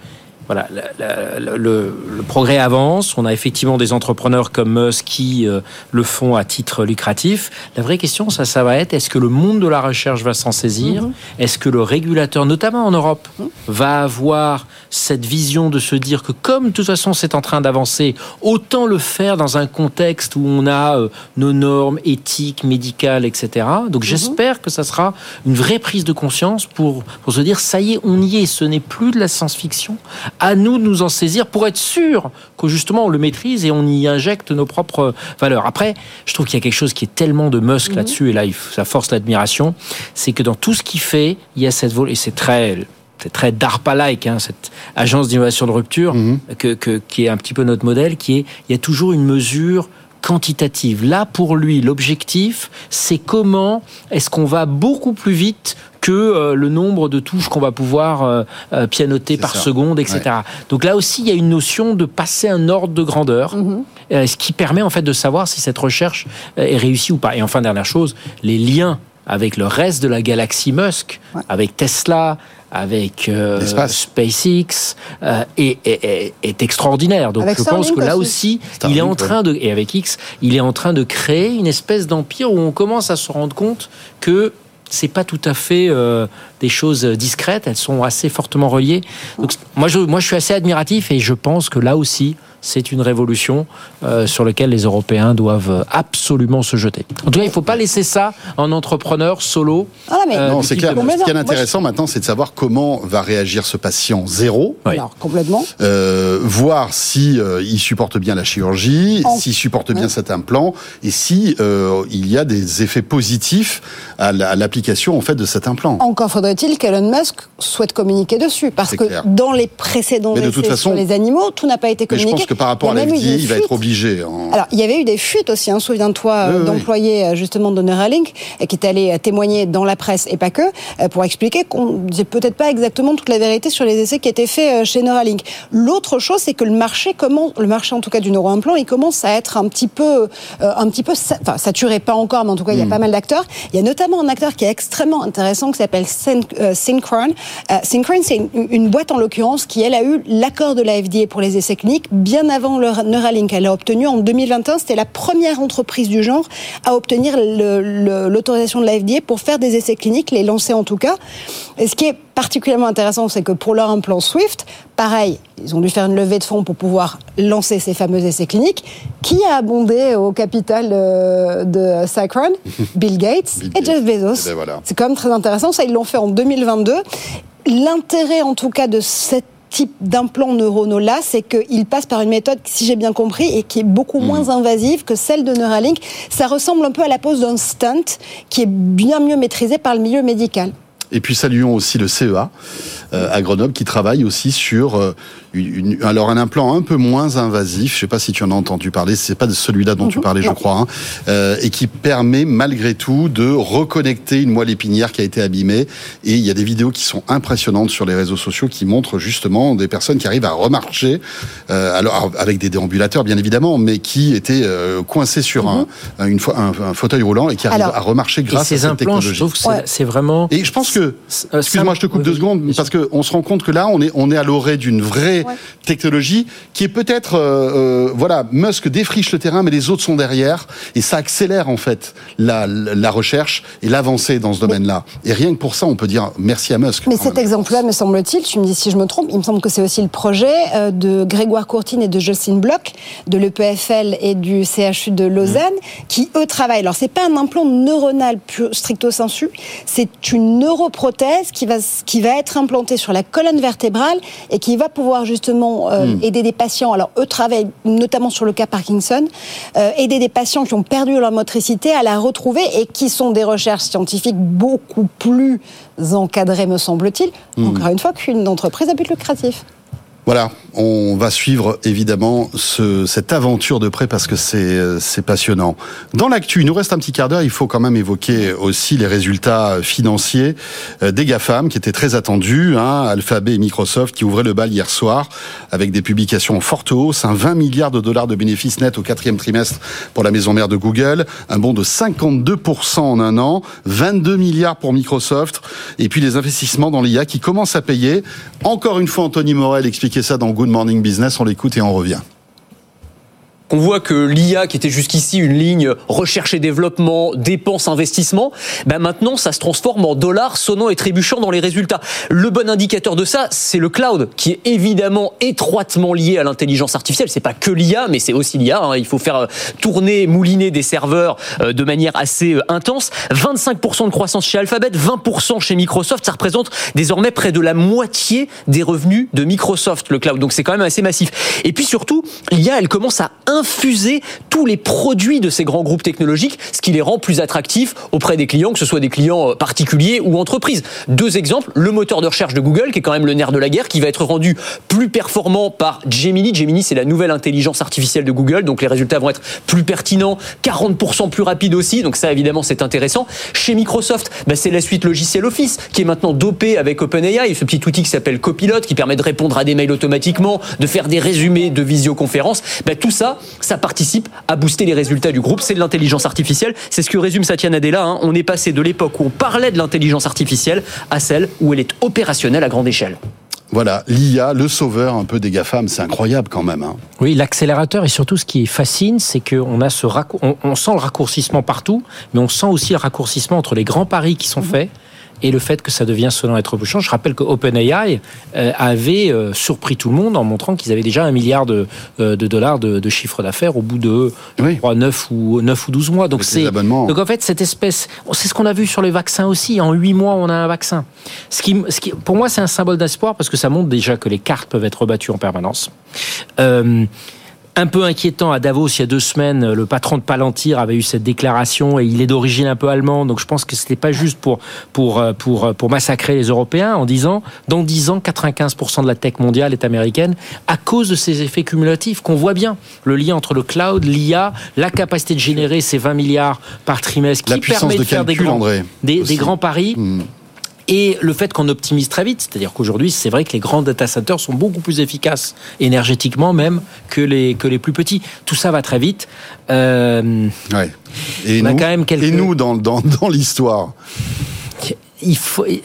voilà, la- la- la- le, le progrès avance. On a effectivement des entrepreneurs comme Musk qui euh, le font à titre lucratif. La vraie question, ça, ça va être est-ce que le monde de la recherche va s'en saisir? Est-ce que le régulateur, notamment en Europe, va avoir cette vision de se dire que comme de toute façon c'est en train d'avancer, autant le faire dans un contexte où on a euh, nos normes éthiques, médicales, etc. Donc j'espère que ça sera une vraie prise de conscience pour, pour se dire ça y est, on y est, ce n'est plus de la science-fiction. À nous de nous en saisir pour être sûr que justement on le maîtrise et on y injecte nos propres valeurs. Après, je trouve qu'il y a quelque chose qui est tellement de Musk là-dessus et là ça force l'admiration, c'est que dans tout ce qu'il fait, il y a cette vol et c'est très c'est très DARPA-like, hein, cette agence d'innovation de rupture, que, que- qui est un petit peu notre modèle, qui est, il y a toujours une mesure quantitative. Là, pour lui, l'objectif, c'est comment est-ce qu'on va beaucoup plus vite que euh, le nombre de touches qu'on va pouvoir euh, euh, pianoter par ça. seconde, etc. Donc là aussi, il y a une notion de passer un ordre de grandeur, euh, ce qui permet en fait de savoir si cette recherche est réussie ou pas. Et enfin, dernière chose, les liens avec le reste de la galaxie Musk, avec Tesla, avec euh. SpaceX, euh, est, est- extraordinaire. Donc Avec je pense Starlink que là aussi. Starlink, il est en train de, et avec X, il est en train de créer une espèce d'empire où on commence à se rendre compte que c'est pas tout à fait euh, des choses discrètes, elles sont assez fortement reliées. Donc, moi, je, moi, je suis assez admiratif et je pense que là aussi, c'est une révolution euh, sur laquelle les Européens doivent absolument se jeter. En tout cas, il ne faut pas laisser ça en entrepreneur solo. Ah mais Euh, Non, c'est clair. Ce qui est intéressant maintenant, c'est de savoir comment va réagir ce patient zéro. Oui. alors complètement. Euh, voir si euh, il supporte bien la chirurgie, En- s'il supporte bien cet implant, et si euh, il y a des effets positifs à la- à l'application en fait de cet implant. Encore faudrait-il qu'Elon Musk souhaite communiquer dessus, parce que clair. dans les précédents essais toute façon- sur les animaux, tout n'a pas été communiqué. Que par rapport à la il va être obligé. hein. Alors, il y avait eu des fuites aussi, hein, souviens-toi, Oui, oui, oui. d'employés euh, justement de Neuralink, euh, qui est allé euh, témoigner dans la presse et pas que, pour expliquer qu'on ne disait peut-être pas exactement toute la vérité sur les essais qui étaient faits chez Neuralink. L'autre chose, c'est que le marché commence, le marché en tout cas du neuroimplant, il commence à être un petit peu, un petit peu, enfin saturé pas encore, mais en tout cas il y a Hmm. pas mal d'acteurs. Il y a notamment un acteur qui est extrêmement intéressant qui s'appelle Syn- Synchron. Synchron, c'est une, une boîte en l'occurrence qui elle a eu l'accord de la FDA pour les essais cliniques bien avant le Neuralink. Elle a obtenu en 2021, c'était la première entreprise du genre à obtenir l'autorisation de la FDA pour faire des essais cliniques, les lancer en tout cas. Et ce qui est particulièrement intéressant, c'est que pour leur implant Swift, pareil, ils ont dû faire une levée de fonds pour pouvoir lancer ces fameux essais cliniques. Qui a abondé au capital euh, de Synchron Bill Gates Bill et Jeff. Bezos. Eh ben voilà. C'est quand même très intéressant. Ça, ils l'ont fait en 2022. L'intérêt, en tout cas, de cette type d'implants neuronaux là, c'est qu'il passe par une méthode, si j'ai bien compris, et qui est beaucoup moins invasive que celle de Neuralink. Ça ressemble un peu à la pose d'un stunt qui est bien mieux maîtrisé par le milieu médical. Et puis saluons aussi le CEA à Grenoble qui travaille aussi sur euh, une, une- alors un implant un peu moins invasif. Je sais pas si tu en as entendu parler. C'est pas de celui-là dont tu parlais, je crois, hein, euh, et qui permet malgré tout de reconnecter une moelle épinière qui a été abîmée. Et il y a des vidéos qui sont impressionnantes sur les réseaux sociaux qui montrent justement des personnes qui arrivent à remarcher, euh, alors avec des déambulateurs bien évidemment, mais qui étaient euh, coincés sur un, un- une fois un, un fauteuil roulant et qui arrivent Alors, à remarcher Et grâce à ces cette implants, je technologie. trouve que c'est Ouais. c'est vraiment. Et je pense que, Euh, excuse-moi, je te coupe oui, deux oui, secondes, parce qu'on se rend compte que là, on est, on est à l'orée d'une vraie Ouais. technologie qui est peut-être, euh, euh, voilà, Musk défriche le terrain, mais les autres sont derrière, et ça accélère en fait la, recherche et l'avancée dans ce domaine-là. Et rien que pour ça, on peut dire merci à Musk. Mais cet exemple-là, me semble-t-il, tu me dis si je me trompe, il me semble que c'est aussi le projet euh, de Grégoire Courtine et de Justin Bloch, de l'EPFL et du CHU de Lausanne, qui eux travaillent. Alors, c'est pas un implant neuronal stricto sensu, c'est une neuroprothèse qui va, qui va être implantée sur la colonne vertébrale et qui va pouvoir justement euh, aider des patients. Alors, eux travaillent notamment sur le cas Parkinson, euh, aider des patients qui ont perdu leur motricité à la retrouver et qui sont des recherches scientifiques beaucoup plus encadrées, me semble-t-il, encore une fois, qu'une entreprise à but lucratif. Voilà, on va suivre évidemment ce, cette aventure de près parce que c'est euh, c'est passionnant. Dans l'actu, il nous reste un petit quart d'heure, il faut quand même évoquer aussi les résultats financiers euh, des GAFAM qui étaient très attendus, hein, Alphabet et Microsoft qui ouvraient le bal hier soir avec des publications en forte hausse, un 20 milliards de dollars de bénéfices nets au quatrième trimestre pour la maison mère de Google, un bond de 52% en un an, 22 milliards pour Microsoft et puis les investissements dans l'IA qui commencent à payer. Encore une fois, Anthony Morel expliquait ça dans Good Morning Business, on l'écoute et on revient. Qu'on voit que l'IA, qui était jusqu'ici une ligne recherche et développement, dépenses, investissement, ben maintenant ça se transforme en dollars sonnant et trébuchant dans les résultats. Le bon indicateur de ça, c'est le cloud, qui est évidemment étroitement lié à l'intelligence artificielle. C'est pas que l'IA, mais c'est aussi l'IA. Hein. Il faut faire euh, tourner, mouliner des serveurs euh, de manière assez euh, intense. 25% de croissance chez Alphabet, 20% chez Microsoft. Ça représente désormais près de la moitié des revenus de Microsoft, le cloud. Donc c'est quand même assez massif. Et puis surtout, l'IA, elle commence à infuser tous les produits de ces grands groupes technologiques, ce qui les rend plus attractifs auprès des clients, que ce soit des clients particuliers ou entreprises. Deux exemples, le moteur de recherche de Google, qui est quand même le nerf de la guerre, qui va être rendu plus performant par Gemini. Gemini, c'est la nouvelle intelligence artificielle de Google, donc les résultats vont être plus pertinents, 40% plus rapides aussi, donc ça évidemment c'est intéressant. Chez Microsoft, bah, c'est la suite logicielle Office, qui est maintenant dopée avec OpenAI, ce petit outil qui s'appelle Copilot, qui permet de répondre à des mails automatiquement, de faire des résumés de visioconférences. Bah, tout ça, ça participe à booster les résultats du groupe. C'est de l'intelligence artificielle. C'est ce que résume Satya Nadella. Hein. On est passé de l'époque où on parlait de l'intelligence artificielle à celle où elle est opérationnelle à grande échelle. Voilà, l'IA, le sauveur un peu des GAFAM, c'est incroyable quand même. Hein. Oui, l'accélérateur et surtout ce qui fascine, c'est qu'on a ce on, on, sent le raccourcissement partout, mais on sent aussi le raccourcissement entre les grands paris qui sont mhm. faits et le fait que ça devient selon être bouchant. Je rappelle que OpenAI euh, avait euh, surpris tout le monde en montrant qu'ils avaient déjà un milliard de, euh, de dollars de, de, chiffre d'affaires au bout de oui. 9, ou, 9 ou 12 mois. Donc, c'est, donc en fait, cette espèce, c'est ce qu'on a vu sur les vaccins aussi. En 8 mois, on a un vaccin. Ce qui, ce qui, pour moi, c'est un symbole d'espoir parce que ça montre déjà que les cartes peuvent être rebattues en permanence. Euh, un peu inquiétant à Davos il y a deux semaines. Le patron de Palantir avait eu cette déclaration et il est d'origine un peu allemande. Donc je pense que c'était pas juste pour, pour, euh, pour, euh, pour massacrer les Européens en disant dans 10 ans, 95% de la tech mondiale est américaine à cause de ces effets cumulatifs qu'on voit bien. Le lien entre le cloud, l'IA, la capacité de générer ces 20 milliards par trimestre qui permet de, faire des, grands, des, des, grands paris. Hmm et le fait qu'on optimise très vite. C'est-à-dire qu'aujourd'hui, c'est vrai que les grands data centers sont beaucoup plus efficaces énergétiquement même que les, que les plus petits. Tout ça va très vite. Euh, ouais. Et, nous, quand même quelques... et nous, dans, dans, dans l'histoire il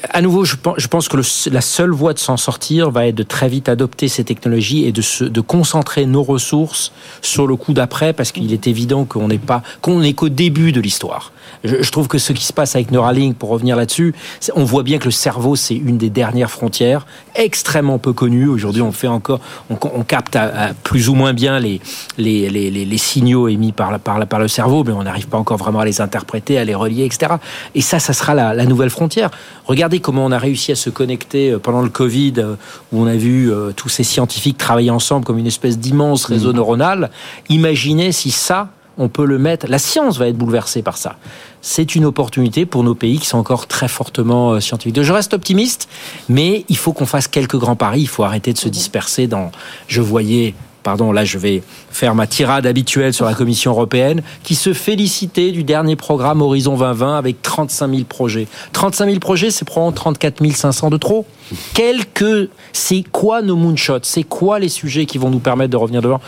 à nouveau, je pense, que la seule voie de s'en sortir va être de très vite adopter ces technologies et de, se, de concentrer nos ressources sur le coup d'après, parce qu'il est évident qu'on n'est pas, qu'on n'est qu'au début de l'histoire. Je, trouve que ce qui se passe avec Neuralink, pour revenir là-dessus, on voit bien que le cerveau, c'est une des dernières frontières, extrêmement peu connue. Aujourd'hui, on fait encore, on, capte à, plus ou moins bien les, les, les, les signaux émis par, par, par le cerveau, mais on n'arrive pas encore vraiment à les interpréter, à les relier, etc. Et ça, ça sera la, la nouvelle frontière. Regardez comment on a réussi à se connecter euh, pendant le Covid, euh, où on a vu euh, tous ces scientifiques travailler ensemble comme une espèce d'immense réseau mmh. neuronal. Imaginez si ça, on peut le mettre. La science va être bouleversée par ça. C'est une opportunité pour nos pays qui sont encore très fortement scientifiques. Je reste optimiste, mais il faut qu'on fasse quelques grands paris. Il faut arrêter de se disperser dans. Je voyais pardon, là je vais faire ma tirade habituelle sur la Commission européenne, qui se félicitait du dernier programme Horizon 2020 avec 35 000 projets. 35 000 projets, c'est probablement 34 500 de trop. Quelques, c'est quoi nos moonshots? C'est quoi les sujets qui vont nous permettre de revenir devant?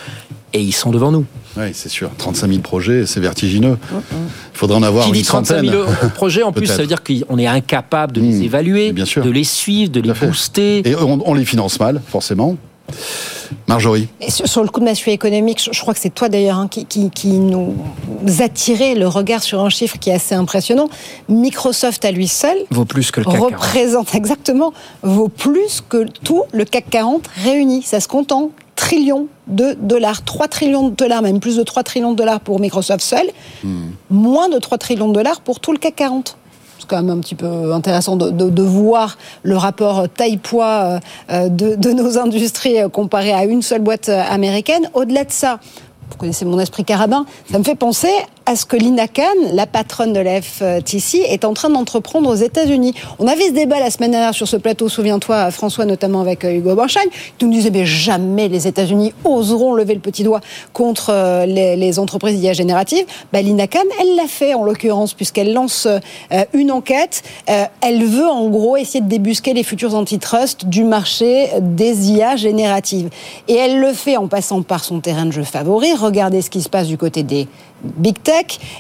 Et ils sont devant nous. Oui, c'est sûr. 35 000 projets, c'est vertigineux. Il faudrait en avoir qui une dit 35 000 projets, en plus, ça veut dire qu'on est incapable de les mmh, évaluer, de les suivre, de les booster. Et on, les finance mal, forcément. Marjorie. sur, le coup de massue économique, je, crois que c'est toi d'ailleurs hein, qui, qui, nous attirait le regard sur un chiffre qui est assez impressionnant. Microsoft à lui seul vaut plus que le CAC représente exactement vaut plus que tout le CAC 40 réuni. Ça se compte en trillions de dollars, 3 trillions de dollars, même plus de 3 trillions de dollars pour Microsoft seul, hmm. moins de 3 trillions de dollars pour tout le CAC 40 c'est quand même un petit peu intéressant de, voir le rapport taille-poids euh, de, de, nos industries comparé à une seule boîte américaine. Au-delà de ça, vous connaissez mon esprit carabin, ça me fait penser à ce que Lina Khan, la patronne de la FTC, est en train d'entreprendre aux États-Unis. On avait ce débat la semaine dernière sur ce plateau, souviens-toi, François, notamment avec euh, Hugo Borchagne, qui nous disait mais jamais les États-Unis oseront lever le petit doigt contre euh, les, entreprises d'IA générative. Bah, Lina Khan, elle l'a fait en l'occurrence, puisqu'elle lance euh, une enquête. elle veut en gros essayer de débusquer les futurs antitrust du marché des IA génératives. Et elle le fait en passant par son terrain de jeu favori. Regardez ce qui se passe du côté des big tech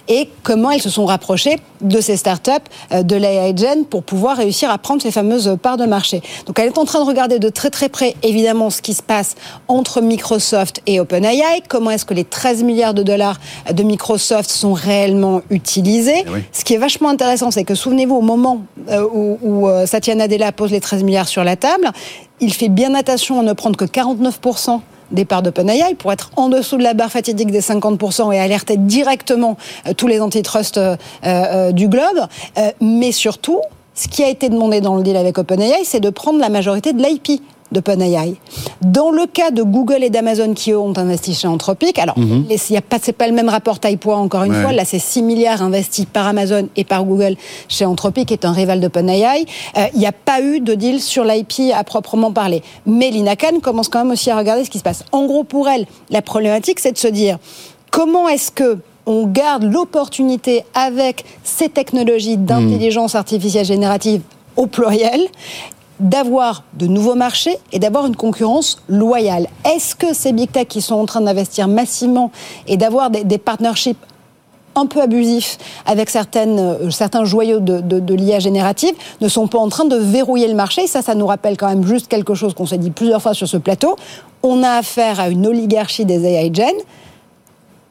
et comment elles se sont rapprochées de ces startups, euh, de l'AI Gen pour pouvoir réussir à prendre ces fameuses parts de marché. Donc elle est en train de regarder de très très près évidemment ce qui se passe entre Microsoft et OpenAI, comment est-ce que les 13 milliards de dollars de Microsoft sont réellement utilisés? Eh oui. Ce qui est vachement intéressant, c'est que souvenez-vous au moment euh, où, où euh, Satya Nadella pose les 13 milliards sur la table, il fait bien attention à ne prendre que 49% des parts d'OpenAI pour être en dessous de la barre fatidique des 50% et alerter directement euh, tous les antitrusts euh, euh, du globe. Mais surtout, ce qui a été demandé dans le deal avec OpenAI, c'est de prendre la majorité de l'IP d'OpenAI. Dans le cas de Google et d'Amazon qui eux, ont investi chez Anthropic, alors les- il y a pas c'est pas le même rapport taille-poids encore une Ouais. fois. Là, c'est 6 milliards investis par Amazon et par Google chez Anthropic, qui est un rival d'OpenAI. Euh, Il n'y a pas eu de deal sur l'IP à proprement parler. Mais Lina Khan commence quand même aussi à regarder ce qui se passe. En gros, pour elle, la problématique, c'est de se dire comment est-ce que on garde l'opportunité avec ces technologies d'intelligence artificielle générative au pluriel d'avoir de nouveaux marchés et d'avoir une concurrence loyale. Est-ce que ces big tech qui sont en train d'investir massivement et d'avoir des, partnerships un peu abusifs avec certaines, euh, certains joyaux de, de, de l'IA générative ne sont pas en train de verrouiller le marché? Ça, ça nous rappelle quand même juste quelque chose qu'on s'est dit plusieurs fois sur ce plateau. On a affaire à une oligarchie des AI Gen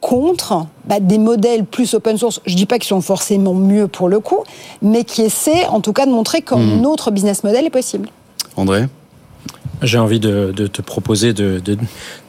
contre bah, des modèles plus open source. Je dis pas qu'ils sont forcément mieux pour le coup, mais qui essaient en tout cas de montrer qu'un autre business model est possible. André? J'ai envie de, de te proposer de, de,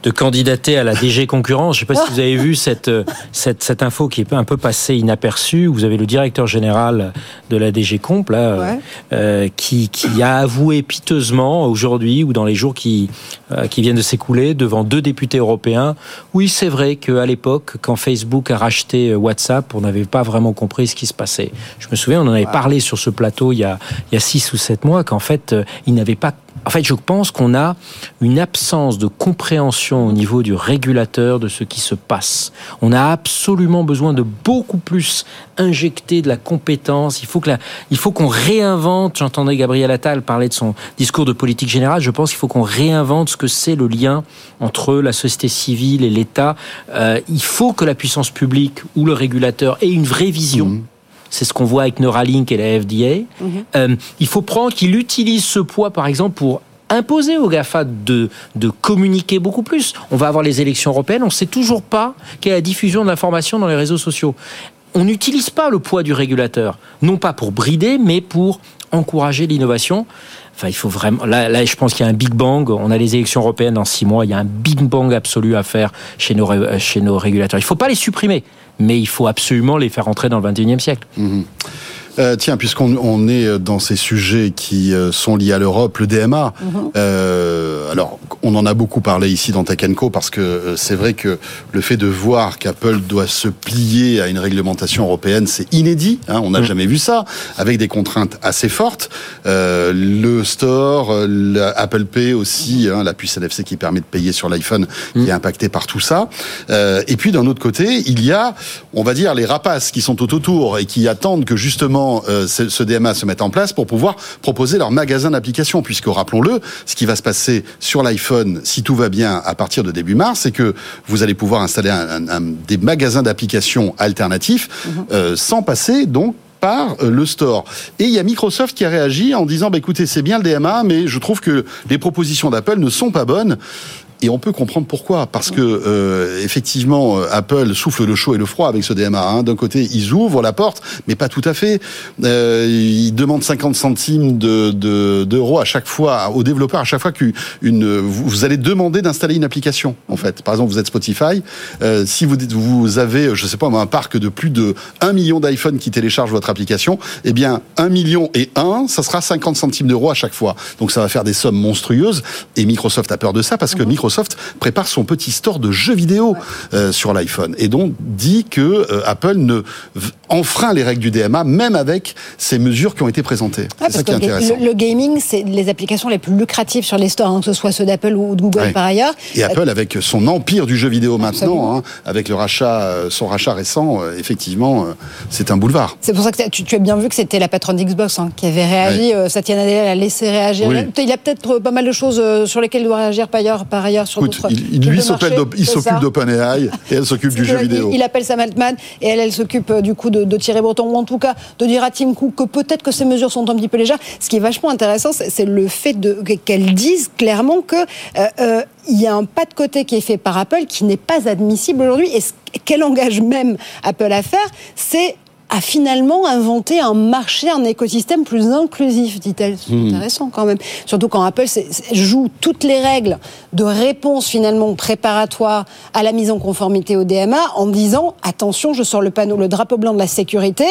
de candidater à la DG concurrence. Je ne sais pas si vous avez vu cette, cette, cette info qui est un peu passée inaperçue. Vous avez le directeur général de la DG Comp là, euh, Ouais. euh, qui, qui a avoué piteusement aujourd'hui ou dans les jours qui, euh, qui viennent de s'écouler devant deux députés européens. Oui, c'est vrai qu'à l'époque, quand Facebook a racheté euh, WhatsApp, on n'avait pas vraiment compris ce qui se passait. Je me souviens, on en avait parlé sur ce plateau il y a, il y a six ou sept mois qu'en fait, il n'avait pas en fait, je pense qu'on a une absence de compréhension au niveau du régulateur de ce qui se passe. On a absolument besoin de beaucoup plus injecter de la compétence. Il faut qu'on réinvente. J'entendais Gabriel Attal parler de son discours de politique générale. Je pense qu'il faut qu'on réinvente ce que c'est le lien entre la société civile et l'État. Euh, il faut que la puissance publique ou le régulateur ait une vraie vision. C'est ce qu'on voit avec Neuralink et la FDA. Euh, il faut prendre qu'il utilise ce poids, par exemple, pour imposer aux GAFA de, de communiquer beaucoup plus. On va avoir les élections européennes, on ne sait toujours pas quelle est la diffusion de l'information dans les réseaux sociaux. On n'utilise pas le poids du régulateur, non pas pour brider, mais pour encourager l'innovation. Enfin, il faut vraiment. Là, là je pense qu'il y a un big bang. On a les élections européennes dans six mois. Il y a un big bang absolu à faire chez nos, chez nos régulateurs. Il ne faut pas les supprimer, mais il faut absolument les faire entrer dans le 21e siècle. Euh, tiens, puisqu'on on est dans ces sujets qui euh, sont liés à l'Europe, le DMA, euh, alors on en a beaucoup parlé ici dans Tech Co parce que euh, c'est vrai que le fait de voir qu'Apple doit se plier à une réglementation européenne, c'est inédit. Hein, on n'a jamais vu ça, avec des contraintes assez fortes. Euh, le store, euh, la Apple Pay aussi, hein, la puce NFC qui permet de payer sur l'iPhone, qui est impacté par tout ça. Euh, et puis d'un autre côté, il y a, on va dire, les rapaces qui sont tout autour et qui attendent que justement euh, ce, ce DMA se mette en place pour pouvoir proposer leur magasin d'applications. Puisque rappelons-le, ce qui va se passer sur l'iPhone, si tout va bien à partir de début mars, c'est que vous allez pouvoir installer un, un- un- des magasins d'applications alternatifs euh, sans passer donc par euh, le store. Et il y a Microsoft qui a réagi en disant, bah, écoutez, c'est bien le DMA, mais je trouve que les propositions d'Apple ne sont pas bonnes. Et on peut comprendre pourquoi, parce que euh, effectivement, euh, Apple souffle le chaud et le froid avec ce DMA. hein. D'un côté, ils ouvrent la porte, mais pas tout à fait. Euh, ils demandent 50 centimes de- de- d'euros à chaque fois aux développeurs, à chaque fois qu'une vous, vous allez demander d'installer une application. En fait, par exemple, vous êtes Spotify, euh, si vous vous avez, je sais pas, un parc de plus de 1 million d'iPhone qui télécharge votre application, eh bien 1 million et 1, ça sera 50 centimes d'euros à chaque fois. Donc ça va faire des sommes monstrueuses. Et Microsoft a peur de ça parce que Microsoft prépare son petit store de jeux vidéo euh, sur l'iPhone et donc dit que euh, Apple ne enfreint les règles du DMA même avec ces mesures qui ont été présentées. Ouais, c'est parce ça qui est que le, intéressant. le- le gaming, c'est les applications les plus lucratives sur les stores, hein, que ce soit ceux d'Apple ou de Google Ouais. par ailleurs. Et Apple, avec son empire du jeu vidéo maintenant, hein, avec le rachat, euh, son rachat récent, euh, effectivement, euh, c'est un boulevard. C'est pour ça que tu, tu as bien vu que c'était la patronne d'Xbox hein, qui avait réagi. Euh, Satya Nadella l'a laissé réagir. Oui. Il y a peut-être pas mal de choses euh, sur lesquelles il doit réagir par ailleurs, par ailleurs d'ailleurs sur Écoute, il, il- lui s'occupe d'OpenAI et elle s'occupe du jeu vidéo. Il, il appelle Sam Altman et elle, elle s'occupe euh, du coup de, de Thierry Breton, ou en tout cas de dire à Tim Cook que peut-être que ces mesures sont un petit peu légères. Ce qui est vachement intéressant, c'est le fait de qu'elle dise clairement que euh, euh, il y a un pas de côté qui est fait par Apple qui n'est pas admissible aujourd'hui. Et ce qu'elle engage même Apple à faire, c'est à finalement inventer un marché, un écosystème plus inclusif, dit-elle. C'est intéressant quand même. Surtout quand Apple joue toutes les règles de réponse finalement préparatoire à la mise en conformité au DMA en disant attention, je sors le panneau, le drapeau blanc de la sécurité.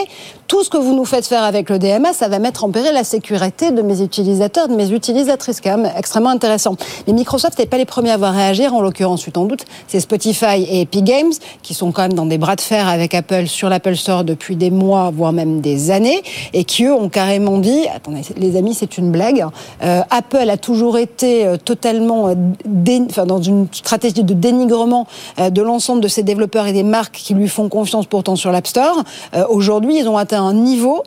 Tout ce que vous nous faites faire avec le DMA, ça va mettre en péril la sécurité de mes utilisateurs, de mes utilisatrices. Quand même extrêmement intéressant. Mais Microsoft n'est pas les premiers à avoir réagir. En l'occurrence, tu t'en doutes, c'est Spotify et Epic Games qui sont quand même dans des bras de fer avec Apple sur l'Apple Store depuis des mois, voire même des années, et qui eux ont carrément dit attendez, les amis, c'est une blague. Euh, Apple a toujours été euh, totalement euh, dé- enfin, dans une stratégie de dénigrement de l'ensemble de ses développeurs et des marques qui lui font confiance pourtant sur l'App Store. Euh, Aujourd'hui, ils ont atteint un niveau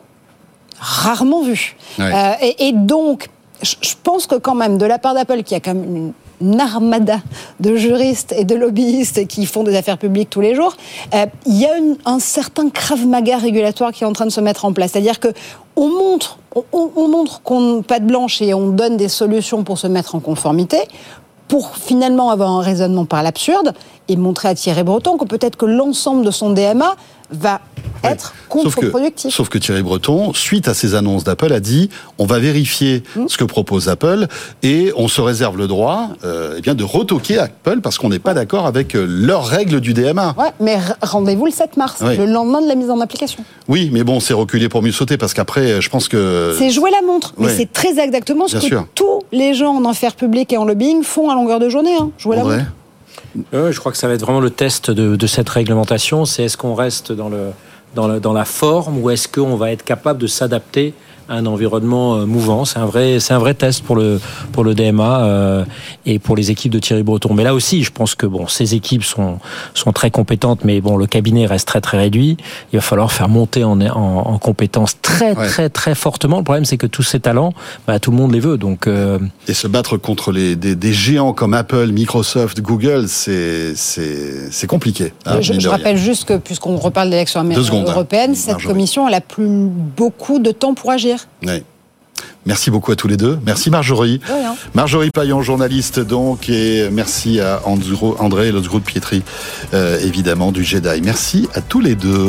rarement vu. Ouais. Euh, et, et donc, je pense que quand même, de la part d'Apple, qui a quand même une armada de juristes et de lobbyistes qui font des affaires publiques tous les jours, euh, il y a un certain krav maga régulatoire qui est en train de se mettre en place. C'est-à-dire que on montre, on, on- on montre qu'on pas de blanche et on donne des solutions pour se mettre en conformité pour finalement avoir un raisonnement par l'absurde et montrer à Thierry Breton que peut-être que l'ensemble de son DMA va être Sauf que, contre-productif. sauf que Thierry Breton, suite à ces annonces d'Apple, a dit on va vérifier Hmm. ce que propose Apple et on se réserve le droit euh, eh bien, de retoquer Apple parce qu'on n'est pas d'accord avec euh, leurs règles du DMA. Ouais, mais rendez-vous le 7 mars, Oui. le lendemain de la mise en application. Oui, mais bon, c'est reculé pour mieux sauter parce qu'après, je pense que. C'est jouer la montre, mais ouais. c'est très exactement ce Bien que sûr. tous les gens en affaires publiques et en lobbying font à longueur de journée. Hein, jouer la montre. Euh, je crois que ça va être vraiment le test de, de cette réglementation. C'est est-ce qu'on reste dans, le, dans, le- dans la forme ou est-ce qu'on va être capable de s'adapter un environnement euh, mouvant C'est un vrai, c'est un vrai test pour le pour le DMA euh, et pour les équipes de Thierry Breton. Mais là aussi, je pense que bon, ces équipes sont sont très compétentes, mais bon, le cabinet reste très très réduit. Il va falloir faire monter en en, en compétences très Ouais. très très fortement. Le problème, c'est que tous ces talents, bah, tout le monde les veut. Donc euh, Et se battre contre les, des, des géants comme Apple, Microsoft, Google, c'est c'est c'est compliqué. hein, je je rappelle juste que, puisqu'on reparle d'élections hein, européennes, cette Marjorie. commission, elle a plus beaucoup de temps pour agir. Merci beaucoup à tous les deux. Merci Marjorie. De. Marjorie Payan, journaliste donc, et merci à André Losgroud Pietri, euh, évidemment, du Jedi. Merci à tous les deux.